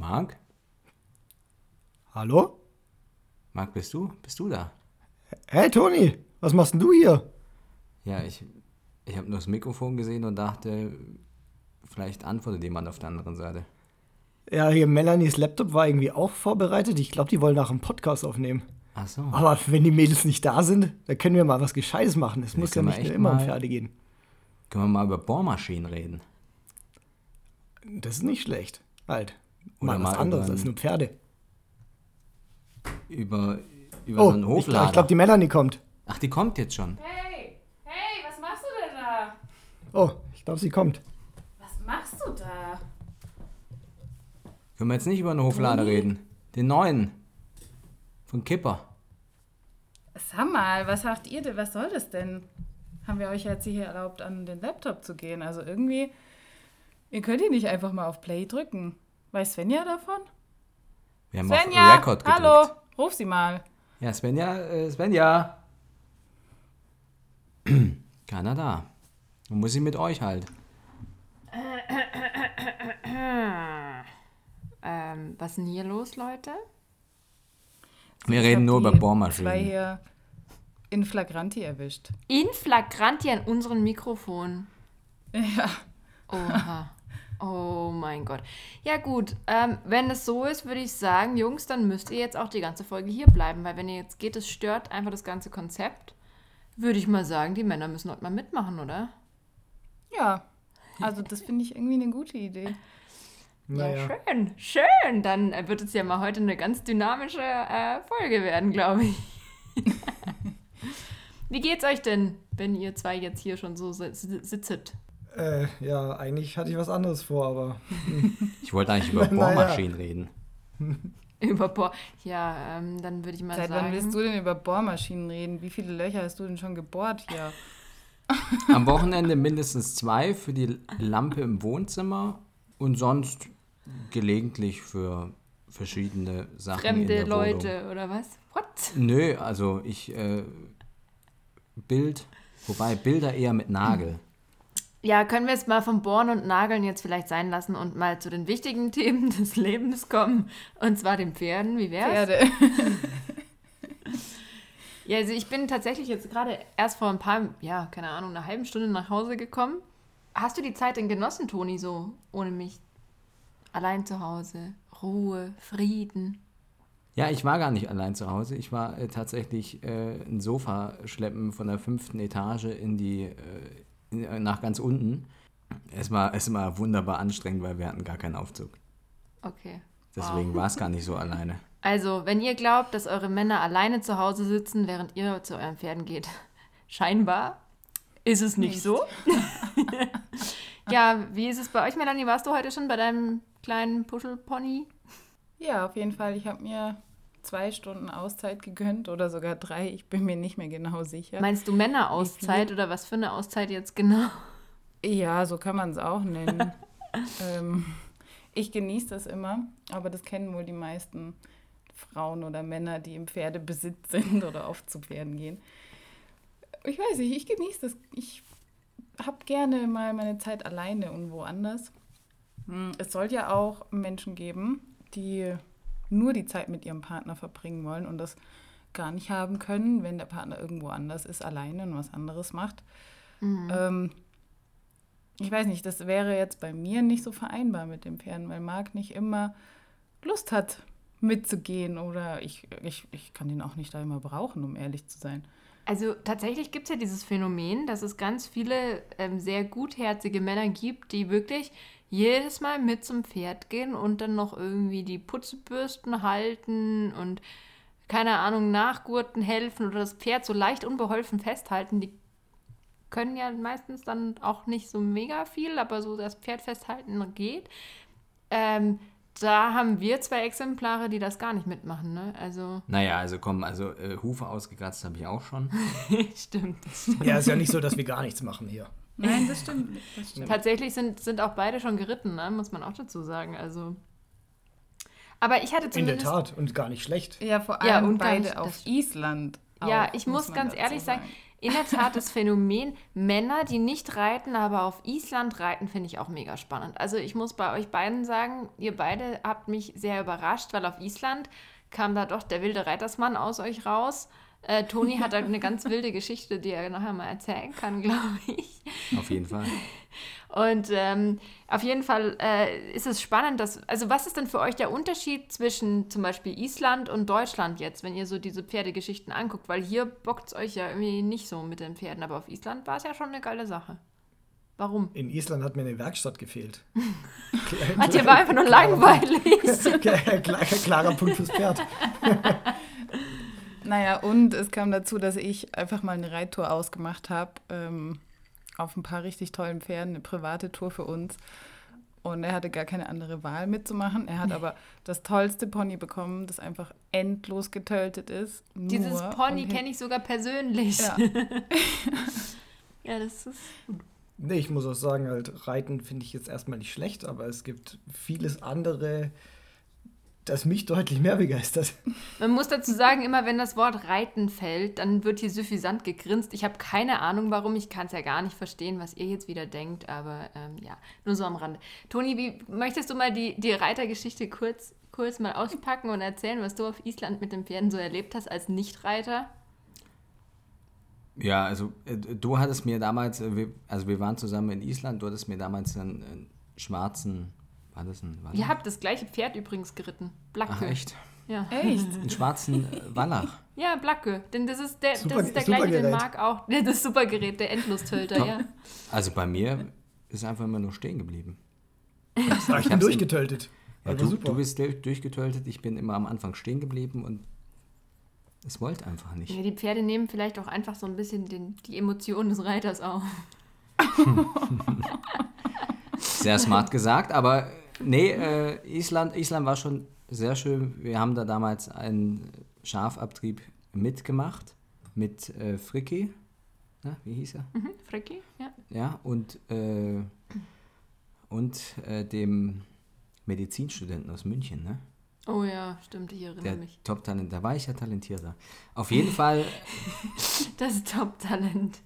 Marc? Hallo? Marc, bist du? Bist du da? Hey Toni, was machst denn du hier? Ja, ich, ich habe nur das Mikrofon gesehen und dachte, vielleicht antwortet jemand auf der anderen Seite. Ja, hier Melanies Laptop war irgendwie auch vorbereitet. Ich glaube, die wollen nach einem Podcast aufnehmen. Ach so. Aber wenn die Mädels nicht da sind, dann können wir mal was Gescheites machen. Es muss ja nicht nur immer um Pferde gehen. Können wir mal über Bohrmaschinen reden? Das ist nicht schlecht. Halt. Oder Mal was mal anderes als ein- nur Pferde. Über, über Oh, so einen ich glaube, Hoflader. glaub, die Melanie kommt. Ach, die kommt jetzt schon. Hey, hey, was machst du denn da? Oh, ich glaube, sie kommt. Was machst du da? Können wir jetzt nicht über einen Hoflader reden? Den neuen. Von Kipper. Sag mal, was sagt ihr denn? Was soll das denn? Haben wir euch jetzt hier erlaubt, an den Laptop zu gehen? Also irgendwie, ihr könnt hier nicht einfach mal auf Play drücken. Weiß Svenja davon? Wir haben Svenja, auf Record gedrückt. hallo, ruf sie mal. Ja, Svenja, äh, Svenja. Keiner da. Dann muss ich mit euch halt. Ähm, was ist denn hier los, Leute? Wir Ich reden nur über Zwei Bohrmaschinen. hier in Flagranti erwischt. In flagranti an unseren Mikrofon. Ja. Oha. Oh mein Gott. Ja gut, ähm, wenn es so ist, würde ich sagen, Jungs, dann müsst ihr jetzt auch die ganze Folge hier bleiben, weil wenn ihr jetzt geht, es stört einfach das ganze Konzept. Würde ich mal sagen, die Männer müssen heute mal mitmachen, oder? Ja. Also das finde ich irgendwie eine gute Idee. Naja. Ja, schön, schön. Dann äh, wird es ja mal heute eine ganz dynamische äh, Folge werden, glaube ich. Wie geht's euch denn, wenn ihr zwei jetzt hier schon so si- si- sitzet? Äh, ja, eigentlich hatte ich was anderes vor, aber. Ich wollte eigentlich über Naja. Bohrmaschinen reden. Über Boah. Ja, ähm, dann würde ich mal Seit wann sagen. willst du denn über Bohrmaschinen reden? Wie viele Löcher hast du denn schon gebohrt hier? Am Wochenende mindestens zwei für die Lampe im Wohnzimmer und sonst gelegentlich für verschiedene Sachen in Fremde der Leute Wohnung. oder was? What? Nö, also ich äh, Bild, wobei Bilder eher mit Nagel. Ja, können wir es mal vom Bohren und Nageln jetzt vielleicht sein lassen und mal zu den wichtigen Themen des Lebens kommen. Und zwar den Pferden. Wie wär's? Pferde. Ja, also ich bin tatsächlich jetzt gerade erst vor ein paar, ja, keine Ahnung, einer halben Stunde nach Hause gekommen. Hast du die Zeit denn genossen, Toni, so ohne mich? Allein zu Hause, Ruhe, Frieden. Ja, ich war gar nicht allein zu Hause. Ich war äh, tatsächlich äh, ein Sofa schleppen von der fünften Etage in die äh, äh, nach ganz unten. Es war, es war wunderbar anstrengend, weil wir hatten gar keinen Aufzug. Okay. Deswegen war es gar nicht so alleine. Also, wenn ihr glaubt, dass eure Männer alleine zu Hause sitzen, während ihr zu euren Pferden geht, scheinbar ist es nicht, so. ja, wie ist es bei euch, Melanie? Warst du heute schon bei deinem kleinen Puschelpony? Ja, auf jeden Fall. Ich habe mir zwei Stunden Auszeit gegönnt oder sogar drei. Ich bin mir nicht mehr genau sicher. Meinst du Männerauszeit oder was für eine Auszeit jetzt genau? ja, so kann man es auch nennen. ähm, ich genieße das immer, aber das kennen wohl die meisten Frauen oder Männer, die im Pferdebesitz sind oder oft zu Pferden gehen. Ich weiß nicht, ich genieße das. Ich habe gerne mal meine Zeit alleine und woanders. Hm, Es soll ja auch Menschen geben, die nur die Zeit mit ihrem Partner verbringen wollen und das gar nicht haben können, wenn der Partner irgendwo anders ist, alleine und was anderes macht. Ähm, ich weiß nicht, das wäre jetzt bei mir nicht so vereinbar mit den Pferden, weil Marc nicht immer Lust hat, mitzugehen oder ich, ich, ich kann den auch nicht da immer brauchen, um ehrlich zu sein. Also tatsächlich gibt es ja dieses Phänomen, dass es ganz viele ähm, sehr gutherzige Männer gibt, die wirklich jedes Mal mit zum Pferd gehen und dann noch irgendwie die Putzbürsten halten und keine Ahnung, nachgurten helfen oder das Pferd so leicht unbeholfen festhalten. Die können ja meistens dann auch nicht so mega viel, aber so das Pferd festhalten geht. Ähm, da haben wir zwei Exemplare, die das gar nicht mitmachen, ne? Also, Naja, also komm, also äh, Hufe ausgekratzt habe ich auch schon. stimmt. Ja, ist ja nicht so, dass wir gar nichts machen hier. Nein, das stimmt. Das stimmt. Tatsächlich sind, sind auch beide schon geritten, ne? muss man auch dazu sagen. Also. Aber ich hatte In der zumindest. Tat und gar nicht schlecht. Ja, vor allem Ja, und beide auf Island. Ja, auch, ich muss man ganz ehrlich sagen, in der Tat das Phänomen Männer, die nicht reiten, aber auf Island reiten, finde ich auch mega spannend. Also ich muss bei euch beiden sagen, ihr beide habt mich sehr überrascht, weil auf Island kam da doch der wilde Reitersmann aus euch raus. Äh, Toni hat da eine ganz wilde Geschichte, die er nachher mal erzählen kann, glaube ich. Auf jeden Fall. Und ähm, auf jeden Fall äh, ist es spannend, dass, also was ist denn für euch der Unterschied zwischen zum Beispiel Island und Deutschland jetzt, wenn ihr so diese Pferdegeschichten anguckt? Weil hier bockt es euch ja irgendwie nicht so mit den Pferden, aber auf Island war es ja schon eine geile Sache. Warum? In Island hat mir eine Werkstatt gefehlt. Hat dir war einfach nur langweilig. Klarer, klarer Punkt fürs Pferd. Naja, und es kam dazu, dass ich einfach mal eine Reittour ausgemacht habe. Ähm, auf ein paar richtig tollen Pferden, eine private Tour für uns. Und er hatte gar keine andere Wahl mitzumachen. Er hat aber das tollste Pony bekommen, das einfach endlos getötet ist. Dieses Pony kenne ich sogar persönlich. Ja. ja, das ist. Nee, ich muss auch sagen, halt, Reiten finde ich jetzt erstmal nicht schlecht, aber es gibt vieles andere, das mich deutlich mehr begeistert. Man muss dazu sagen, immer wenn das Wort Reiten fällt, dann wird hier suffisant gegrinst. Ich habe keine Ahnung, warum. Ich kann es ja gar nicht verstehen, was ihr jetzt wieder denkt, aber ähm, ja, nur so am Rande. Toni, wie möchtest du mal die, die Reitergeschichte kurz, kurz mal auspacken und erzählen, was du auf Island mit den Pferden so erlebt hast als Nichtreiter? Ja, also äh, du hattest mir damals, äh, wir, also wir waren zusammen in Island, du hattest mir damals einen, einen schwarzen, war das ein Wallach? Ihr habt das gleiche Pferd übrigens geritten. Blacke. Ach echt? Ja. Echt? Einen schwarzen äh, Wallach. Ja, Blacke. Denn das ist der, Super- das ist der super gleiche, den Gerät. mag auch. Das Supergerät, der Endlustölter, Top. ja. Also bei mir ist einfach immer nur stehen geblieben. Ich bin hab's durchgetötet. Ja, War du, du bist durch- durchgetötet, ich bin immer am Anfang stehen geblieben und es wollte einfach nicht. Ja, die Pferde nehmen vielleicht auch einfach so ein bisschen den, die Emotionen des Reiters auf. Sehr smart gesagt, aber nee, äh, Island, Island war schon sehr schön. Wir haben da damals einen Schafabtrieb mitgemacht mit äh, Fricki. Na, wie hieß er? Mhm, Frecki, ja. Ja, und, äh, und äh, dem Medizinstudenten aus München, ne? Oh ja, stimmt, ich erinnere Der mich. Top-Talent, da war ich ja talentierter. Auf jeden Fall, Das Top-Talent.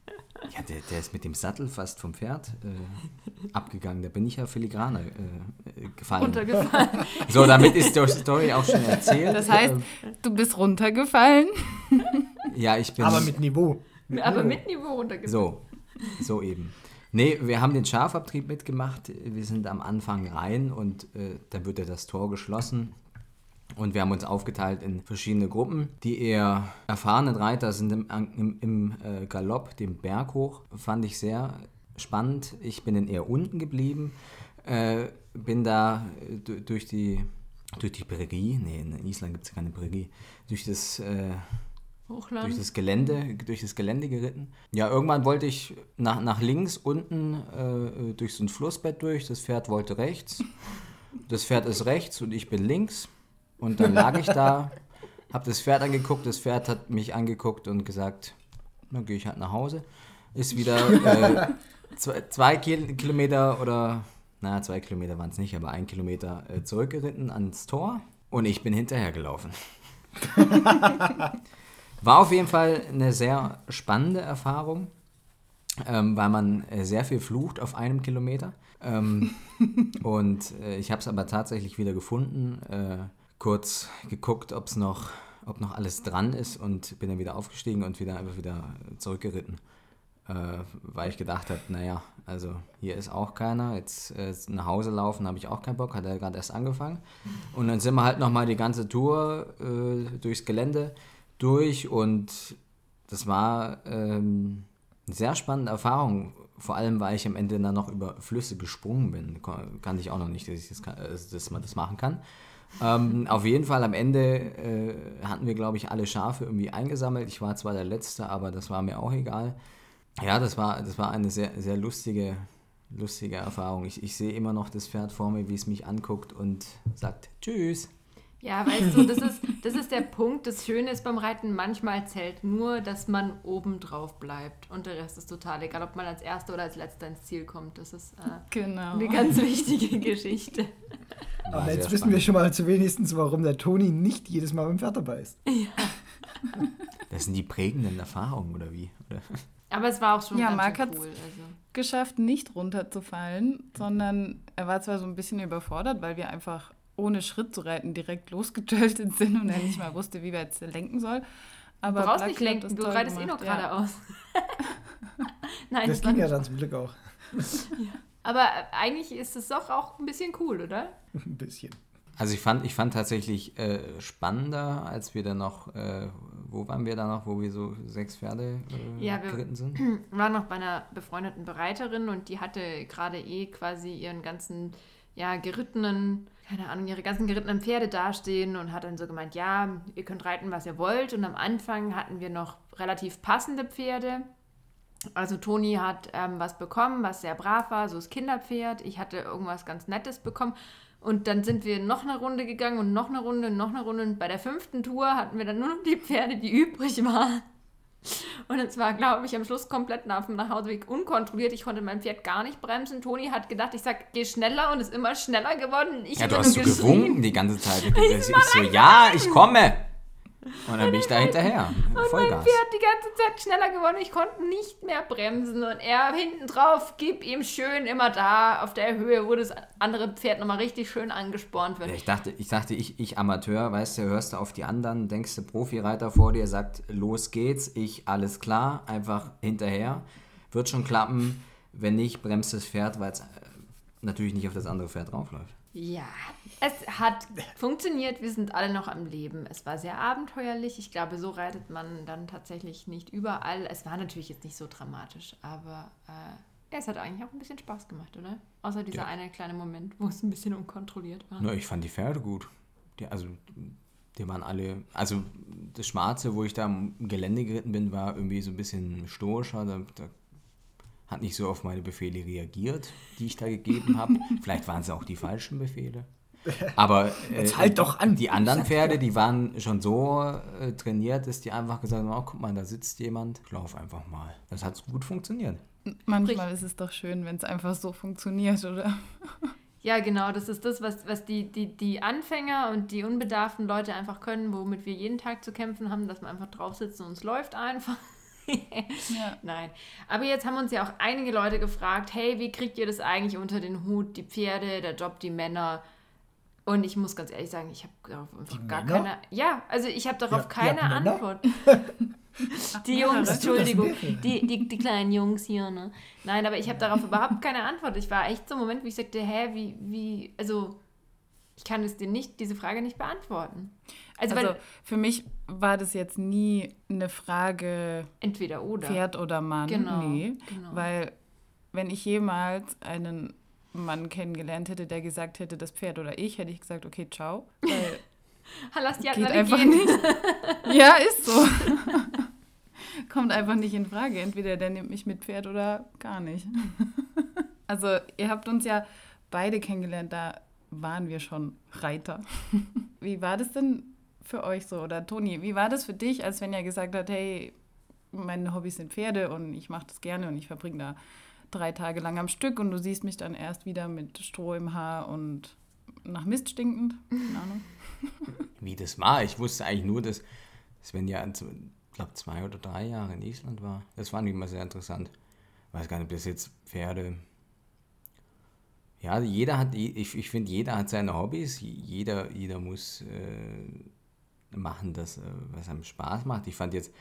Ja, der, der ist mit dem Sattel fast vom Pferd äh, abgegangen. Da bin ich ja filigraner äh, gefallen. Runtergefallen. So, damit ist die Story auch schon erzählt. Das heißt, du bist runtergefallen. ja, ich bin. Aber mit Niveau. Aber Niveau. mit Niveau runtergefallen. So, so eben. Nee, wir haben den Schafabtrieb mitgemacht. Wir sind am Anfang rein und äh, dann wird ja das Tor geschlossen. Und wir haben uns aufgeteilt in verschiedene Gruppen. Die eher erfahrenen Reiter sind im, im, im äh, Galopp den Berg hoch. Fand ich sehr spannend. Ich bin dann eher unten geblieben. Äh, bin da äh, du- durch die, durch die Prärie, nee, in Island gibt es keine Prärie, durch das äh, Hochland. durch das Gelände, durch das Gelände geritten. Ja, irgendwann wollte ich nach, nach links unten äh, durch so ein Flussbett durch. Das Pferd wollte rechts. Das Pferd ist rechts und ich bin links. Und dann lag ich da, habe das Pferd angeguckt. Das Pferd hat mich angeguckt und gesagt, dann gehe ich halt nach Hause. Ist wieder äh, zwei, zwei Kil Kilometer oder, naja, zwei Kilometer waren es nicht, aber ein Kilometer äh, zurückgeritten ans Tor. Und ich bin hinterhergelaufen. War auf jeden Fall eine sehr spannende Erfahrung, ähm, weil man äh, sehr viel flucht auf einem Kilometer. Ähm, und äh, ich habe es aber tatsächlich wieder gefunden, äh, kurz geguckt, ob's noch, ob noch alles dran ist und bin dann wieder aufgestiegen und wieder einfach wieder zurückgeritten. Äh, weil ich gedacht habe, naja, also hier ist auch keiner, jetzt äh, nach Hause laufen habe ich auch keinen Bock, hat er gerade erst angefangen. Und dann sind wir halt nochmal die ganze Tour äh, durchs Gelände durch und das war ähm, eine sehr spannende Erfahrung. Vor allem, weil ich am Ende dann noch über Flüsse gesprungen bin. Kannte ich auch noch nicht, dass, ich das, kann, dass man das machen kann. Ähm, auf jeden Fall am Ende äh, hatten wir, glaube ich, alle Schafe irgendwie eingesammelt. Ich war zwar der Letzte, aber das war mir auch egal. Ja, das war, das war eine sehr, sehr lustige, lustige Erfahrung. Ich, ich sehe immer noch das Pferd vor mir, wie es mich anguckt und sagt Tschüss. Ja, weißt du, das ist, das ist der Punkt. Das Schöne ist beim Reiten, manchmal zählt nur, dass man oben drauf bleibt. Und der Rest ist total egal, ob man als Erster oder als Letzter ins Ziel kommt. Das ist äh, Genau. eine ganz wichtige Geschichte. War Aber jetzt wissen wir schon mal zu wenigstens, warum der Toni nicht jedes Mal beim Pferd dabei ist. Das sind die prägenden Erfahrungen, oder wie? Oder? Aber es war auch schon Ja, ganz Marc cool. Also. geschafft, nicht runterzufallen, sondern er war zwar so ein bisschen überfordert, weil wir einfach ohne Schritt zu reiten direkt losgejoltet sind und er nicht mal wusste, wie wir jetzt lenken soll. Aber Du brauchst Black nicht lenken, du reitest eh gemacht, noch ja. geradeaus. Nein, Das das ging ja dann zum Glück auch. Aber äh, eigentlich ist es doch auch ein bisschen cool, oder? Ein bisschen. Also ich fand, ich fand tatsächlich äh, spannender, als wir dann noch, äh, wo waren wir da noch, wo wir so sechs Pferde äh, Ja, wir- geritten sind? Wir waren noch bei einer befreundeten Bereiterin und die hatte gerade eh quasi ihren ganzen, ja, gerittenen, keine Ahnung, ihre ganzen gerittenen Pferde dastehen und hat dann so gemeint, ja, ihr könnt reiten, was ihr wollt. Und am Anfang hatten wir noch relativ passende Pferde. Also Toni hat ähm, was bekommen, was sehr brav war, so das Kinderpferd. Ich hatte irgendwas ganz Nettes bekommen. Und dann sind wir noch eine Runde gegangen und noch eine Runde und noch eine Runde. Und bei der fünften Tour hatten wir dann nur noch die Pferde, die übrig waren. Und es war, glaube ich, am Schluss komplett nach dem Nachhauseweg unkontrolliert. Ich konnte mein Pferd gar nicht bremsen. Toni hat gedacht, ich sag, geh schneller und ist immer schneller geworden. Ich Ja, du hast so gewunken die ganze Zeit. Ich, ich so, ja, ich komme. Und dann bin ich da hinterher. Und mein Vollgas. Pferd die ganze Zeit schneller geworden. Ich konnte nicht mehr bremsen. Und er hinten drauf, gib ihm schön immer da auf der Höhe, wo das andere Pferd nochmal richtig schön angespornt wird. Ja, ich dachte, ich dachte, ich, ich Amateur, weißt du, hörst du auf die anderen, denkst du, Profireiter vor dir sagt, los geht's, ich, alles klar, einfach hinterher. Wird schon klappen. Wenn nicht, bremst das Pferd, weil es äh, natürlich nicht auf das andere Pferd draufläuft. Ja, es hat funktioniert. Wir sind alle noch am Leben. Es war sehr abenteuerlich. Ich glaube, so reitet man dann tatsächlich nicht überall. Es war natürlich jetzt nicht so dramatisch, aber äh, es hat eigentlich auch ein bisschen Spaß gemacht, oder? Außer dieser Ja. eine kleine Moment, wo es ein bisschen unkontrolliert war. Nur ich fand die Pferde gut. Die, also, die waren alle. Also, das Schwarze, wo ich da im Gelände geritten bin, war irgendwie so ein bisschen stoischer. Da, da hat nicht so auf meine Befehle reagiert, die ich da gegeben habe. Vielleicht waren es auch die falschen Befehle. Aber äh, Jetzt halt doch an. die anderen Pferde, die waren schon so äh, trainiert, dass die einfach gesagt haben, oh, guck mal, da sitzt jemand, ich lauf einfach mal. Das hat gut funktioniert. Manchmal ist es doch schön, wenn es einfach so funktioniert, oder? Ja, genau, das ist das, was, was die, die, die Anfänger und die unbedarften Leute einfach können, womit wir jeden Tag zu kämpfen haben, dass man einfach drauf sitzt und es läuft einfach. Ja. Nein. Aber jetzt haben uns ja auch einige Leute gefragt, hey, wie kriegt ihr das eigentlich unter den Hut? Die Pferde, der Job, die Männer. Und ich muss ganz ehrlich sagen, ich habe darauf einfach Die gar Männer? keine. Ja, also ich habe darauf Ja, keine? Antwort. Die Jungs, Entschuldigung, die, die, die kleinen Jungs hier, ne? Nein, aber ich habe darauf überhaupt keine Antwort. Ich war echt so ein Moment, wo ich sagte, hä, wie, wie, also ich kann es dir nicht, diese Frage nicht beantworten. Also, Also weil für mich war das jetzt nie eine Frage entweder oder. Pferd oder Mann. Genau, Nee, genau. weil wenn ich jemals einen Mann kennengelernt hätte, der gesagt hätte, das Pferd oder ich, hätte ich gesagt, okay, ciao. Weil Lass die geht einfach gehen. nicht. Ja, ist so. Kommt einfach nicht in Frage. Entweder der nimmt mich mit Pferd oder gar nicht. Also ihr habt uns ja beide kennengelernt, da waren wir schon Reiter. Wie war das denn für euch so? Oder Toni, wie war das für dich, als wenn er gesagt hat, hey, meine Hobbys sind Pferde und ich mache das gerne und ich verbringe da drei Tage lang am Stück und du siehst mich dann erst wieder mit Stroh im Haar und nach Mist stinkend? Keine Ahnung. Wie das war, ich wusste eigentlich nur, dass Sven ja, ich glaube, zwei oder drei Jahre in Island war. Das fand ich immer sehr interessant. weiß gar nicht, ob das jetzt Pferde. Ja, jeder hat, ich, ich finde, jeder hat seine Hobbys. Jeder, jeder muss äh, machen, das, äh, was einem Spaß macht. Ich fand jetzt,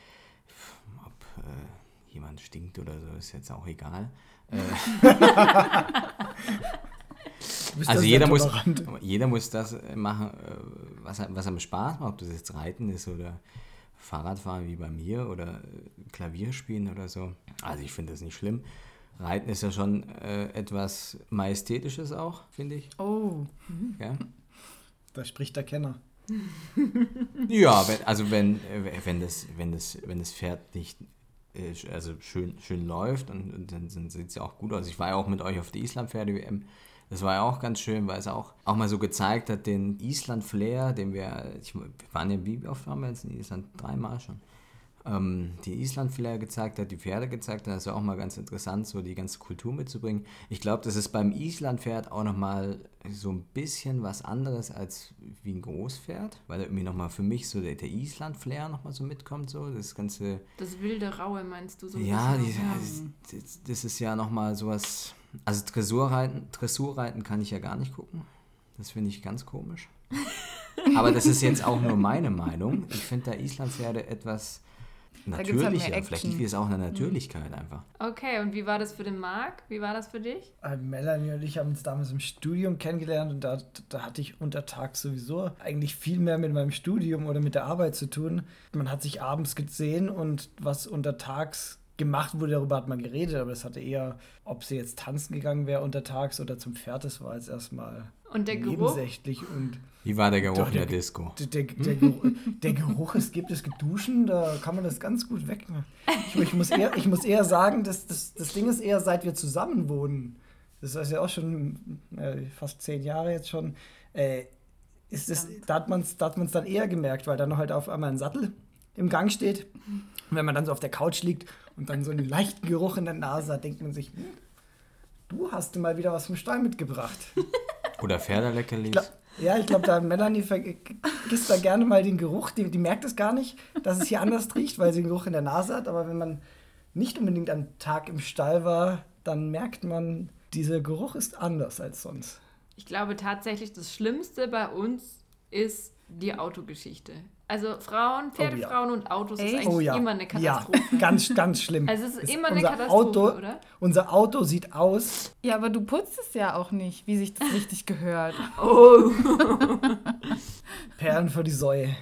ob äh, jemand stinkt oder so, ist jetzt auch egal. Äh, also jeder muss, jeder muss das äh, machen, äh, was, was einem Spaß macht, ob das jetzt Reiten ist oder Fahrradfahren wie bei mir oder Klavier spielen oder so. Also ich finde das nicht schlimm. Reiten ist ja schon äh, etwas Majestätisches auch, finde ich. Oh, Ja, Da spricht der Kenner. ja wenn, also wenn, wenn, das, wenn, das, wenn das Pferd nicht also schön, schön läuft und, dann, dann sieht es ja auch gut aus. Ich war ja auch mit euch auf der Island-Pferde-WM. Das war ja auch ganz schön, weil es auch, auch mal so gezeigt hat, den Island-Flair, den wir, ich, wir waren ja, wie oft waren wir jetzt in Island? Dreimal schon. Ähm, die Island-Flair gezeigt hat, die Pferde gezeigt hat. Das ist ja auch mal ganz interessant, so die ganze Kultur mitzubringen. Ich glaube, das ist beim Island-Pferd auch nochmal so ein bisschen was anderes als wie ein Großpferd, weil da irgendwie nochmal für mich so der, der Island-Flair nochmal so mitkommt, so das ganze... Das wilde Raue meinst du so? Ja, die, das, das ist ja nochmal sowas. Also Dressurreiten, Dressurreiten kann ich ja gar nicht gucken. Das finde ich ganz komisch. Aber das ist jetzt auch nur meine Meinung. Ich finde da Islandpferde etwas halt mehr natürlicher. Action. Vielleicht liegt es auch eine Natürlichkeit einfach. Okay, und wie war das für den Marc? Wie war das für dich? Äh, Melanie und ich haben uns damals im Studium kennengelernt und da, da hatte ich untertags sowieso eigentlich viel mehr mit meinem Studium oder mit der Arbeit zu tun. Man hat sich abends gesehen und was untertags gemacht wurde, darüber hat man geredet, aber es hatte eher, ob sie jetzt tanzen gegangen wäre untertags oder zum Pferd, das war jetzt erstmal Und der Geruch? nebensächlich und Wie war der Geruch Doch, in der der- Disco? der, der, der, Geruch, der Geruch, es gibt, es gibt Duschen, da kann man das ganz gut weg. Ich, ich, muss, eher, ich muss eher sagen, dass das, das Ding ist eher, seit wir zusammen wohnen, das ist ja auch schon äh, fast zehn Jahre jetzt schon, äh, ist das, da hat man es da hat man's dann eher gemerkt, weil dann halt auf einmal ein Sattel im Gang steht. Und wenn man dann so auf der Couch liegt und dann so einen leichten Geruch in der Nase hat, denkt man sich, hm, du hast mal wieder was vom Stall mitgebracht. Oder Pferdeleckerlis? Ich glaub, ja, ich glaube, da Melanie vergisst da gerne mal den Geruch. Die, die merkt es gar nicht, dass es hier anders riecht, weil sie den Geruch in der Nase hat. Aber wenn man nicht unbedingt am Tag im Stall war, dann merkt man, dieser Geruch ist anders als sonst. Ich glaube tatsächlich, das Schlimmste bei uns ist die Autogeschichte. Also Frauen, Pferdefrauen und Autos ist Echt? eigentlich Oh ja. immer eine Katastrophe. Ja, ganz, ganz schlimm. Also es ist immer eine unser Katastrophe, Auto, oder? Unser Auto sieht aus. Ja, aber du putzt es ja auch nicht, wie sich das richtig gehört. Oh. Perlen für die Säue.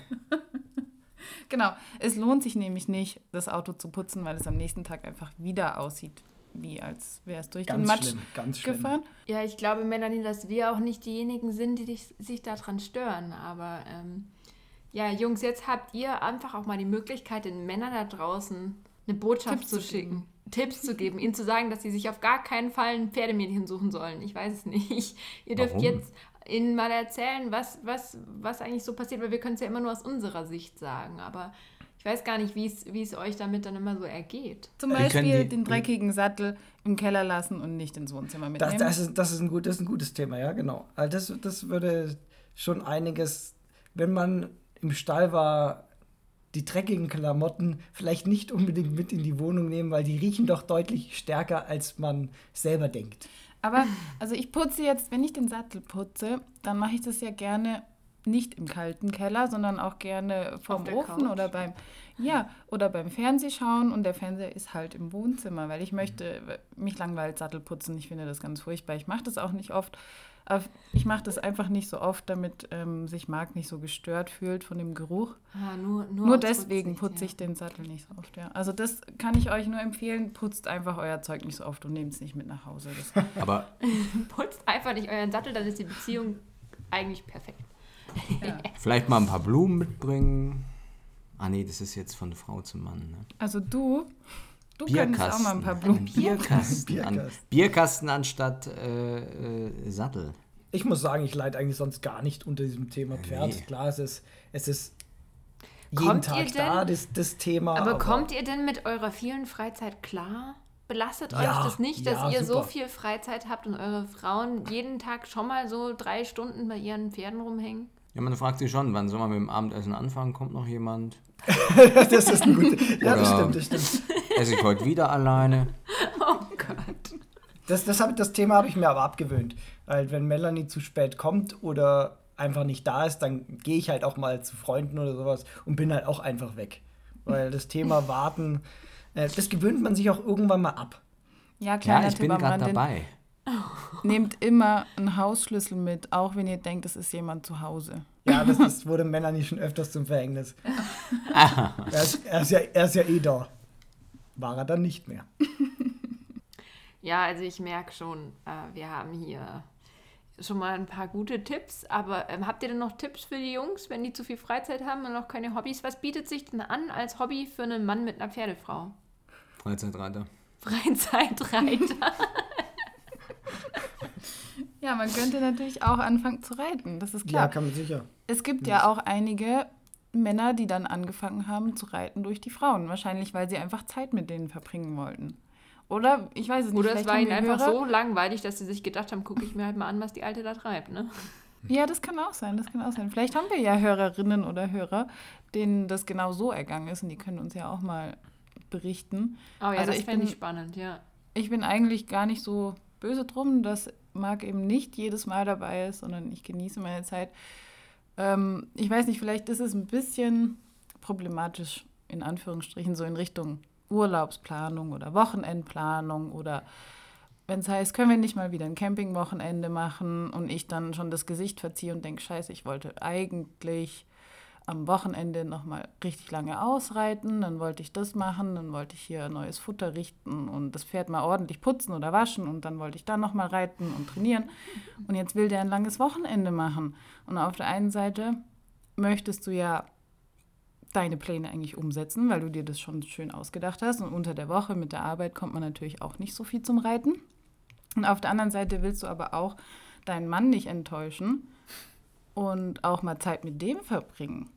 Genau. Es lohnt sich nämlich nicht, das Auto zu putzen, weil es am nächsten Tag einfach wieder aussieht, wie als wäre es durch den Ganz Matsch schlimm, ganz schlimm. gefahren. Ja, ich glaube, Melanie, dass wir auch nicht diejenigen sind, die dich, sich daran stören. Aber ähm, ja, Jungs, jetzt habt ihr einfach auch mal die Möglichkeit, den Männern da draußen eine Botschaft Tipps zu zu schicken. Tipps zu geben, ihnen zu sagen, dass sie sich auf gar keinen Fall ein Pferdemädchen suchen sollen. Ich weiß es nicht. Ihr dürft Warum? jetzt ihnen mal erzählen, was, was, was eigentlich so passiert, weil wir können es ja immer nur aus unserer Sicht sagen. Aber ich weiß gar nicht, wie es wie es euch damit dann immer so ergeht. Zum Beispiel die- den dreckigen Sattel im Keller lassen und nicht ins Wohnzimmer Das, mitnehmen. das, ist, das, ist ein gut, das ist ein gutes Thema, ja, genau. Also das, das würde schon einiges, wenn man im Stall war, die dreckigen Klamotten vielleicht nicht unbedingt mit in die Wohnung nehmen, weil die riechen doch deutlich stärker, als man selber denkt. Aber also ich putze jetzt, wenn ich den Sattel putze, dann mache ich das ja gerne nicht im kalten Keller, sondern auch gerne vom Ofen Couch? oder beim ja oder beim Fernsehschauen und der Fernseher ist halt im Wohnzimmer, weil ich möchte mich langweilt Sattel putzen. Ich finde das ganz furchtbar. Ich mache das auch nicht oft. Aber ich mache das einfach nicht so oft, damit ähm, sich Marc nicht so gestört fühlt von dem Geruch. Ah, nur nur, Nur deswegen putze ja. ich den Sattel nicht so oft. Ja. Also das kann ich euch nur empfehlen. Putzt einfach euer Zeug nicht so oft und nehmt es nicht mit nach Hause. Das Aber Putzt einfach nicht euren Sattel, dann ist die Beziehung eigentlich perfekt. Ja. vielleicht mal ein paar Blumen mitbringen. Ah nee, das ist jetzt von Frau zum Mann. Ne? Also du, du könntest auch mal ein paar Blumen. Ein Bierkasten. Bierkasten. An, Bierkasten anstatt äh, äh, Sattel. Ich muss sagen, ich leide eigentlich sonst gar nicht unter diesem Thema Pferd. Nee. Klar, es ist, es ist jeden Kommt ihr Tag denn- da, das, das Thema. Aber, kommt ihr denn mit eurer vielen Freizeit klar? Belastet euch Ja, das nicht, dass ja, ihr so super. viel Freizeit habt und eure Frauen jeden Tag schon mal so drei Stunden bei ihren Pferden rumhängen? Ja, man fragt sich schon, wann soll man mit dem Abendessen anfangen? Kommt noch jemand? das ist ein guter. Ja, das stimmt, das stimmt. Esse ich heute wieder alleine? Oh Gott. Das, das, hab, das Thema habe ich mir aber abgewöhnt. Weil wenn Melanie zu spät kommt oder einfach nicht da ist, dann gehe ich halt auch mal zu Freunden oder sowas und bin halt auch einfach weg. Weil das Thema Warten, äh, das gewöhnt man sich auch irgendwann mal ab. Ja, kleiner Ja, ich Tipp bin gerade dabei. Nehmt immer einen Hausschlüssel mit, auch wenn ihr denkt, es ist jemand zu Hause. Ja, das, das wurde Melanie schon öfters zum Verhängnis. er, ist, er, ist ja, er ist ja eh da. War er dann nicht mehr. Ja, also ich merke schon, äh, wir haben hier schon mal ein paar gute Tipps. Aber ähm, habt ihr denn noch Tipps für die Jungs, wenn die zu viel Freizeit haben und noch keine Hobbys? Was bietet sich denn an als Hobby für einen Mann mit einer Pferdefrau? Freizeitreiter. Freizeitreiter. Ja, man könnte natürlich auch anfangen zu reiten, das ist Ja, klar. kann man sicher. es gibt ja auch einige, Männer, die dann angefangen haben zu reiten durch die Frauen. Wahrscheinlich, weil sie einfach Zeit mit denen verbringen wollten. Oder ich weiß es nicht. Oder es war ihnen einfach Hörer- so langweilig, dass sie sich gedacht haben, gucke ich mir halt mal an, was die Alte da treibt, ne? Ja, das kann auch sein, das kann auch sein. Vielleicht haben wir ja Hörerinnen oder Hörer, denen das genau so ergangen ist und die können uns ja auch mal berichten. Oh ja, Also das ich fände ich spannend, ja. Ich bin eigentlich gar nicht so böse drum, dass Marc eben nicht jedes Mal dabei ist, sondern ich genieße meine Zeit. Ähm, ich weiß nicht, vielleicht ist es ein bisschen problematisch, in Anführungsstrichen, so in Richtung Urlaubsplanung oder Wochenendplanung oder wenn es heißt, können wir nicht mal wieder ein Campingwochenende machen und ich dann schon das Gesicht verziehe und denke, scheiße, ich wollte eigentlich am Wochenende nochmal richtig lange ausreiten, dann wollte ich das machen, dann wollte ich hier neues Futter richten und das Pferd mal ordentlich putzen oder waschen und dann wollte ich dann nochmal reiten und trainieren und jetzt will der ein langes Wochenende machen. Und auf der einen Seite möchtest du ja deine Pläne eigentlich umsetzen, weil du dir das schon schön ausgedacht hast und unter der Woche mit der Arbeit kommt man natürlich auch nicht so viel zum Reiten. Und auf der anderen Seite willst du aber auch deinen Mann nicht enttäuschen und auch mal Zeit mit dem verbringen.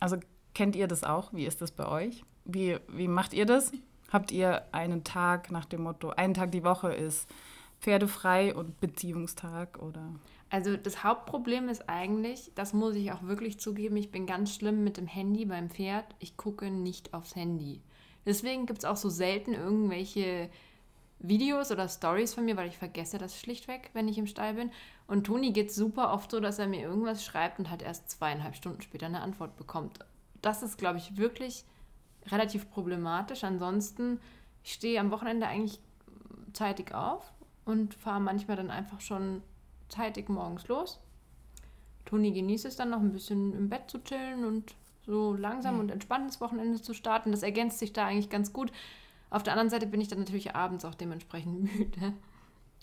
Also kennt ihr das auch? Wie ist das bei euch? Wie, wie macht ihr das? Habt ihr einen Tag nach dem Motto, einen Tag die Woche ist pferdefrei und Beziehungstag oder? Also das Hauptproblem ist eigentlich, das muss ich auch wirklich zugeben, ich bin ganz schlimm mit dem Handy beim Pferd. Ich gucke nicht aufs Handy. Deswegen gibt es auch so selten irgendwelche Videos oder Stories von mir, weil ich vergesse das schlichtweg, wenn ich im Stall bin. Und Toni geht super oft so, dass er mir irgendwas schreibt und halt erst zweieinhalb Stunden später eine Antwort bekommt. Das ist, glaube ich, wirklich relativ problematisch. Ansonsten, ich stehe am Wochenende eigentlich zeitig auf und fahre manchmal dann einfach schon zeitig morgens los. Toni genießt es dann noch ein bisschen im Bett zu chillen und so langsam und entspannt ins Wochenende zu starten. Das ergänzt sich da eigentlich ganz gut. Auf der anderen Seite bin ich dann natürlich abends auch dementsprechend müde.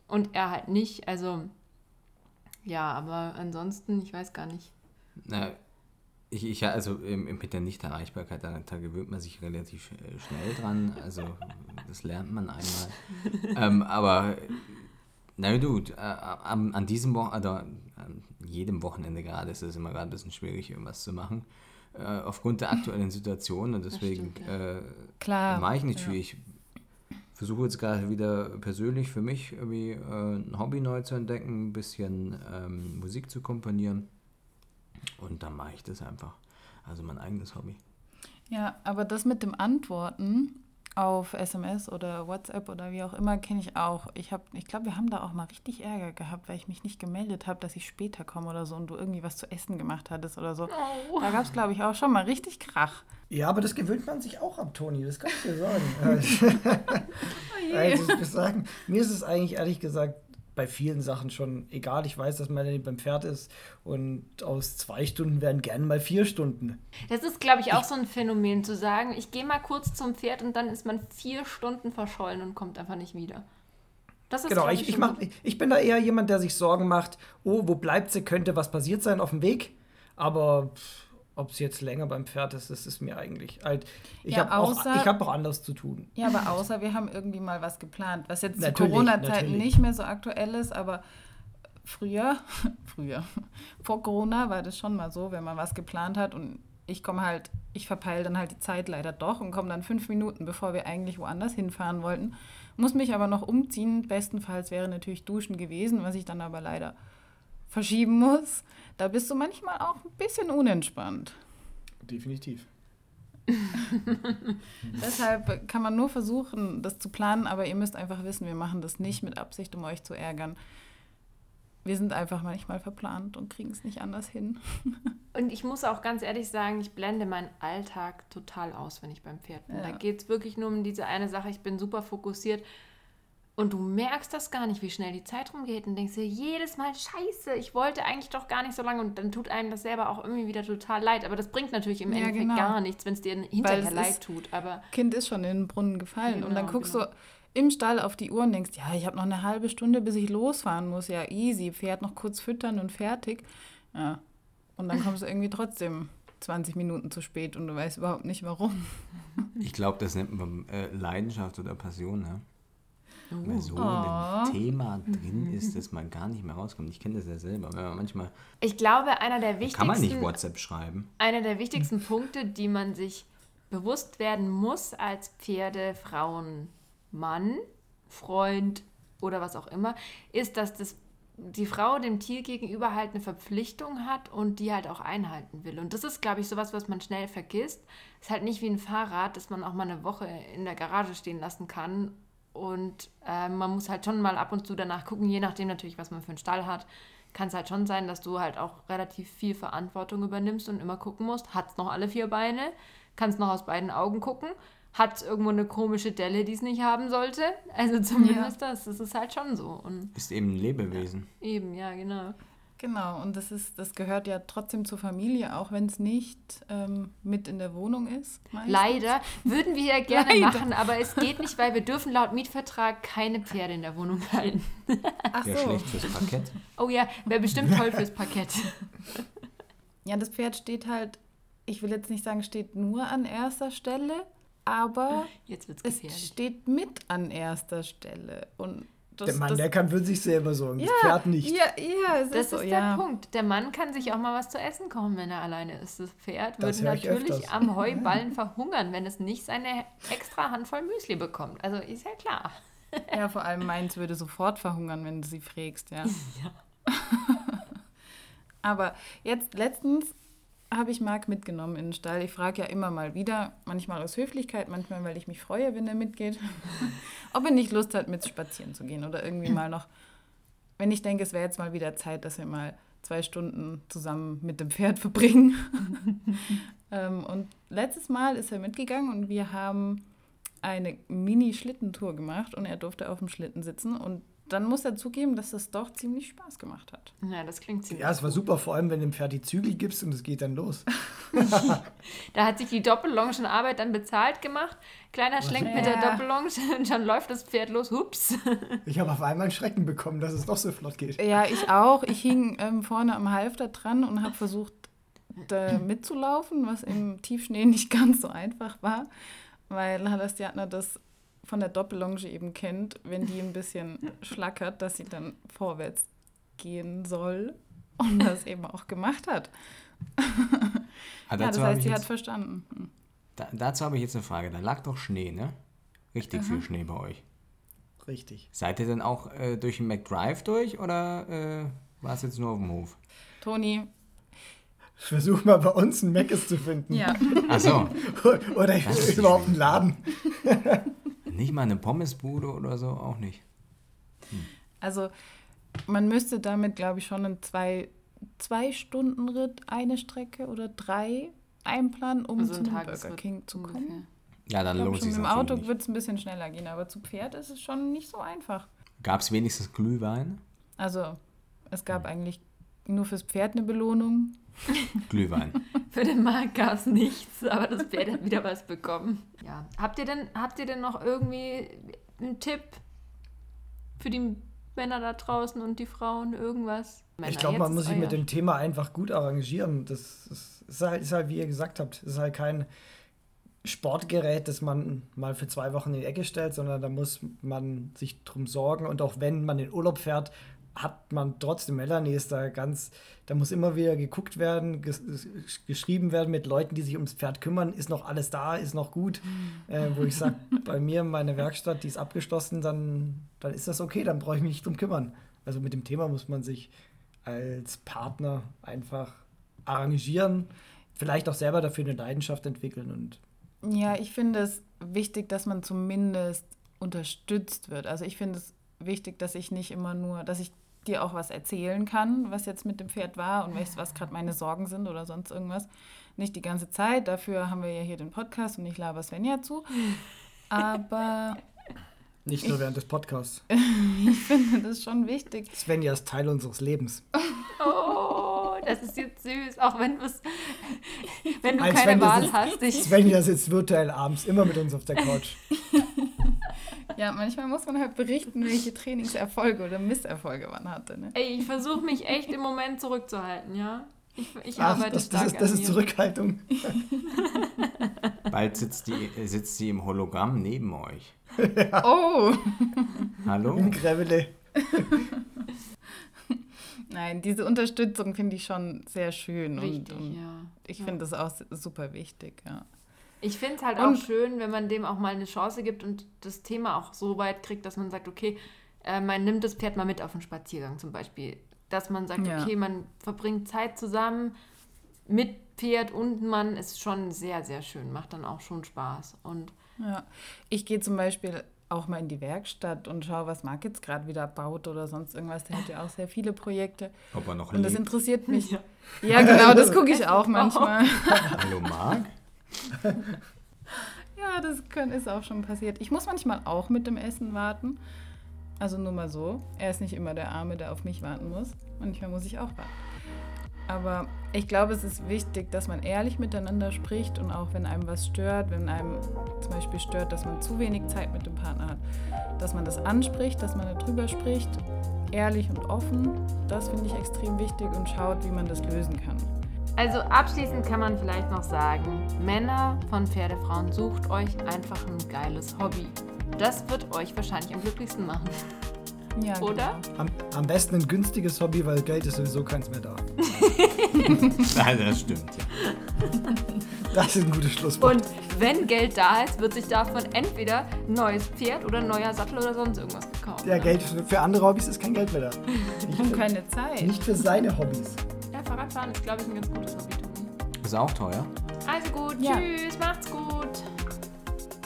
Und er halt nicht. Also, ja, aber ansonsten, ich weiß gar nicht. Na, ich, ich also mit der Nichterreichbarkeit, da, da gewöhnt man sich relativ äh, schnell dran. Also das lernt man einmal. ähm, aber na gut, äh, an, an diesem Wochenende, also an jedem Wochenende gerade ist es immer gerade ein bisschen schwierig, irgendwas zu machen. Äh, aufgrund der aktuellen Situation und deswegen stimmt, äh, Klar. mache ich nicht ja. viel. Ich versuche jetzt gerade wieder persönlich für mich irgendwie äh, ein Hobby neu zu entdecken, ein bisschen ähm, Musik zu komponieren. Und dann mache ich das einfach. Also mein eigenes Hobby. Ja, aber das mit dem Antworten auf SMS oder WhatsApp oder wie auch immer kenne ich auch. Ich, hab- ich glaube, wir haben da auch mal richtig Ärger gehabt, weil ich mich nicht gemeldet habe, dass ich später komme oder so und du irgendwie was zu essen gemacht hattest oder so. Da gab es, glaube ich, auch schon mal richtig Krach. Ja, aber das gewöhnt man sich auch ab, Toni, das kann ich dir sagen. also, ich muss sagen, mir ist es eigentlich ehrlich gesagt bei vielen Sachen schon egal. Ich weiß, dass man beim Pferd ist und aus zwei Stunden werden gerne mal vier Stunden. Das ist, glaube ich, auch so ein Phänomen, zu sagen, ich gehe mal kurz zum Pferd und dann ist man vier Stunden verschollen und kommt einfach nicht wieder. Das ist, Genau, ich, ich, schon mach, ich bin da eher jemand, der sich Sorgen macht, oh, wo bleibt sie, könnte was passiert sein auf dem Weg. Aber ob es jetzt länger beim Pferd ist, das ist mir eigentlich halt. Ich Ja, habe auch, ich hab auch anders zu tun. Ja, aber außer wir haben irgendwie mal was geplant, was jetzt zu Natürlich, Corona-Zeiten natürlich. nicht mehr so aktuell ist, aber früher, früher, vor Corona war das schon mal so, wenn man was geplant hat und ich komme halt, ich verpeile dann halt die Zeit leider doch und komme dann fünf Minuten, bevor wir eigentlich woanders hinfahren wollten, muss mich aber noch umziehen. Bestenfalls wäre natürlich Duschen gewesen, was ich dann aber leider verschieben muss. Da bist du manchmal auch ein bisschen unentspannt. Definitiv. Deshalb kann man nur versuchen, das zu planen, aber ihr müsst einfach wissen, wir machen das nicht mit Absicht, um euch zu ärgern. Wir sind einfach manchmal verplant und kriegen es nicht anders hin. Und ich muss auch ganz ehrlich sagen, ich blende meinen Alltag total aus, wenn ich beim Pferd bin. Ja. Da geht es wirklich nur um diese eine Sache. Ich bin super fokussiert. Und du merkst das gar nicht, wie schnell die Zeit rumgeht und denkst dir jedes Mal, scheiße, ich wollte eigentlich doch gar nicht so lange. Und dann tut einem das selber auch irgendwie wieder total leid. Aber das bringt natürlich im Ja, Endeffekt genau. gar nichts, wenn es dir hinterher leid ist- tut. Aber Kind ist schon in den Brunnen gefallen. und dann Genau, guckst genau. du im Stall auf die Uhr und denkst, ja, ich habe noch eine halbe Stunde, bis ich losfahren muss. Ja, easy. Pferd noch kurz füttern und fertig. Ja. Und dann kommst du irgendwie trotzdem 20 Minuten zu spät und du weißt überhaupt nicht warum. Ich glaube, das nennt man äh, Leidenschaft oder Passion. Ne? Weil so ein Thema drin ist, dass man gar nicht mehr rauskommt. Ich kenne das ja selber. Wenn man manchmal Ich glaube, einer der wichtigsten, kann man nicht WhatsApp schreiben. einer der wichtigsten Punkte, die man sich bewusst werden muss als Pferde, Frauen, Mann, Freund oder was auch immer, ist, dass das die Frau dem Tier gegenüber halt eine Verpflichtung hat und die halt auch einhalten will. Und das ist, glaube ich, sowas, was man schnell vergisst. Ist halt nicht wie ein Fahrrad, das man auch mal eine Woche in der Garage stehen lassen kann. Und äh, man muss halt schon mal ab und zu danach gucken, je nachdem natürlich, was man für einen Stall hat. Kann es halt schon sein, dass du halt auch relativ viel Verantwortung übernimmst und immer gucken musst, hat es noch alle vier Beine, kannst noch aus beiden Augen gucken, hat irgendwo eine komische Delle, die es nicht haben sollte. Also zumindest das, das ist halt schon so. Und Ist eben ein Lebewesen. eben, ja, genau. Genau, und das ist, das gehört ja trotzdem zur Familie, auch wenn es nicht ähm, mit in der Wohnung ist. meistens. Leider würden wir ja gerne Leider. machen, aber es geht nicht, weil wir dürfen laut Mietvertrag keine Pferde in der Wohnung halten. Ach Wäre so. schlecht fürs Parkett. Oh ja, wäre bestimmt toll fürs Parkett. Ja, das Pferd steht halt, ich will jetzt nicht sagen, steht nur an erster Stelle, aber Jetzt wird's es steht mit an erster Stelle. Und das, Der Mann, das, der kann für sich selber sorgen, ja, das Pferd nicht. Ja, ja, es Das ist so, ja. der Punkt. Der Mann kann sich auch mal was zu essen kochen, wenn er alleine ist. Das Pferd Das würde natürlich öfters. am Heuballen verhungern, wenn es nicht seine extra Handvoll Müsli bekommt. Also ist ja klar. Ja, vor allem meins würde sofort verhungern, wenn du sie frägst, ja. Aber jetzt letztens habe ich Marc mitgenommen in den Stall. Ich frage ja immer mal wieder, manchmal aus Höflichkeit, manchmal, weil ich mich freue, wenn er mitgeht, ob er nicht Lust hat, mit spazieren zu gehen oder irgendwie mal noch, wenn ich denke, es wäre jetzt mal wieder Zeit, dass wir mal zwei Stunden zusammen mit dem Pferd verbringen. ähm, und letztes Mal ist er mitgegangen und wir haben eine Mini-Schlittentour gemacht und er durfte auf dem Schlitten sitzen und dann muss er zugeben, dass das doch ziemlich Spaß gemacht hat. Ja, das klingt ziemlich Ja, es war super, vor allem wenn du dem Pferd die Zügel gibst und es geht dann los. Da hat sich die Doppellongenarbeit dann bezahlt gemacht. Kleiner Schlenk mit der Ja. Doppellonge und schon läuft das Pferd los. Hups. Ich habe auf einmal einen Schrecken bekommen, dass es doch so flott geht. Ja, ich auch. Ich hing ähm, vorne am Halfter dran und habe versucht, da mitzulaufen, was im Tiefschnee nicht ganz so einfach war, weil Halastiatna das von der Doppellonge eben kennt, wenn die ein bisschen schlackert, dass sie dann vorwärts gehen soll und das eben auch gemacht hat. Ah, Ja, das heißt, ich sie hat verstanden. Hm. da, dazu habe ich jetzt eine Frage. Da lag doch Schnee, ne? Richtig viel Schnee bei euch. Richtig. Seid ihr denn auch äh, durch den McDrive durch oder äh, war es jetzt nur auf dem Hof? Toni, Versuch mal bei uns einen Meckes zu finden. ja, Ach so, Oder überhaupt einen Laden. nicht mal eine Pommesbude oder so, auch nicht. Also man müsste damit, glaube ich, schon einen zwei, zwei Stunden Ritt, eine Strecke oder drei einplanen, um Also zu ein einem Burger King zu kommen. ungefähr. Ja, dann lohnt sich mit dem Auto wird es ein bisschen schneller gehen, aber zu Pferd ist es schon nicht so einfach. Gab es wenigstens Glühwein? Also es gab eigentlich nur fürs Pferd eine Belohnung. Glühwein. Für den Markt gab es nichts, aber das Pferd hat wieder was bekommen. Ja. Habt ihr denn, habt ihr denn noch irgendwie einen Tipp für die Männer da draußen und die Frauen? Irgendwas? Männer, Ich glaube, man muss sich mit dem Thema einfach gut arrangieren. Das ist, ist, halt, ist halt, wie ihr gesagt habt, ist halt kein Sportgerät, das man mal für zwei Wochen in die Ecke stellt, sondern da muss man sich drum sorgen. Und auch wenn man in Urlaub fährt, hat man trotzdem, Melanie ist da ganz, da muss immer wieder geguckt werden, ges geschrieben werden mit Leuten, die sich ums Pferd kümmern, ist noch alles da, ist noch gut. Äh, wo ich sage, bei mir meine Werkstatt, die ist abgeschlossen, dann, dann ist das okay, dann brauche ich mich nicht drum kümmern. Also mit dem Thema muss man sich als Partner einfach arrangieren, vielleicht auch selber dafür eine Leidenschaft entwickeln und Ja, ich finde es wichtig, dass man zumindest unterstützt wird. Also ich finde es wichtig, dass ich nicht immer nur, dass ich dir auch was erzählen kann, was jetzt mit dem Pferd war und was, was gerade meine Sorgen sind oder sonst irgendwas. Nicht die ganze Zeit, dafür haben wir ja hier den Podcast und ich laber Svenja zu. Aber nicht nur während des Podcasts. ich finde das schon wichtig. Svenja ist Teil unseres Lebens. Oh, das ist jetzt süß, auch wenn, wenn du Als keine du Wahl sitzt- hast. Ich, Svenja sitzt virtuell abends immer mit uns auf der Couch. Ja, manchmal muss man halt berichten, welche Trainingserfolge oder Misserfolge man hatte. Ne? ey, ich versuche mich echt im Moment zurückzuhalten, ja? Ich, ich Ach, arbeite das, das, stark ist, das an ist mir. Zurückhaltung. Bald sitzt, die, sitzt sie im Hologramm neben euch. Oh! Hallo? Im Gräbele. Nein, diese Unterstützung finde ich schon sehr schön. Richtig, und, und ja. ich Ja. finde das auch super wichtig, ja. Ich finde es halt Und- auch schön, wenn man dem auch mal eine Chance gibt und das Thema auch so weit kriegt, dass man sagt, okay, äh, man nimmt das Pferd mal mit auf einen Spaziergang zum Beispiel. Dass man sagt, Ja. okay, man verbringt Zeit zusammen mit Pferd und Mann ist schon sehr, sehr schön. Macht dann auch schon Spaß. Und Ja, ich gehe zum Beispiel auch mal in die Werkstatt und schaue, was Marc jetzt gerade wieder baut oder sonst irgendwas. Der hat ja auch sehr viele Projekte. Ob er noch Und das lebt. interessiert mich. Ja, genau, das gucke ich auch manchmal. Hallo Marc? Ja, das können, ist auch schon passiert. Ich muss manchmal auch mit dem Essen warten. Also nur mal so. Er ist nicht immer der Arme, der auf mich warten muss. Manchmal muss ich auch warten. Aber ich glaube, es ist wichtig, dass man ehrlich miteinander spricht und auch wenn einem was stört, wenn einem zum Beispiel stört, dass man zu wenig Zeit mit dem Partner hat, dass man das anspricht, dass man darüber spricht, ehrlich und offen. Das finde ich extrem wichtig und schaut, wie man das lösen kann. Also abschließend kann man vielleicht noch sagen, Männer von Pferdefrauen sucht euch einfach ein geiles Hobby. Das wird euch wahrscheinlich am glücklichsten machen. Ja, Oder? Genau. Am, am besten ein günstiges Hobby, weil Geld ist sowieso keins mehr da. Nein, das stimmt. Ja. Das ist ein gutes Schlusswort. Und wenn Geld da ist, wird sich davon entweder ein neues Pferd oder ein neuer Sattel oder sonst irgendwas gekauft. ja, Geld für, für andere Hobbys ist kein Geld mehr da. Nicht Und keine Zeit. nicht für seine Hobbys. Fahrradfahren ist, glaube ich, ein ganz gutes Hobby, Ist auch teuer. Also gut, ja. tschüss, macht's gut.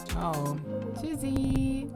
Ciao. Tschüssi.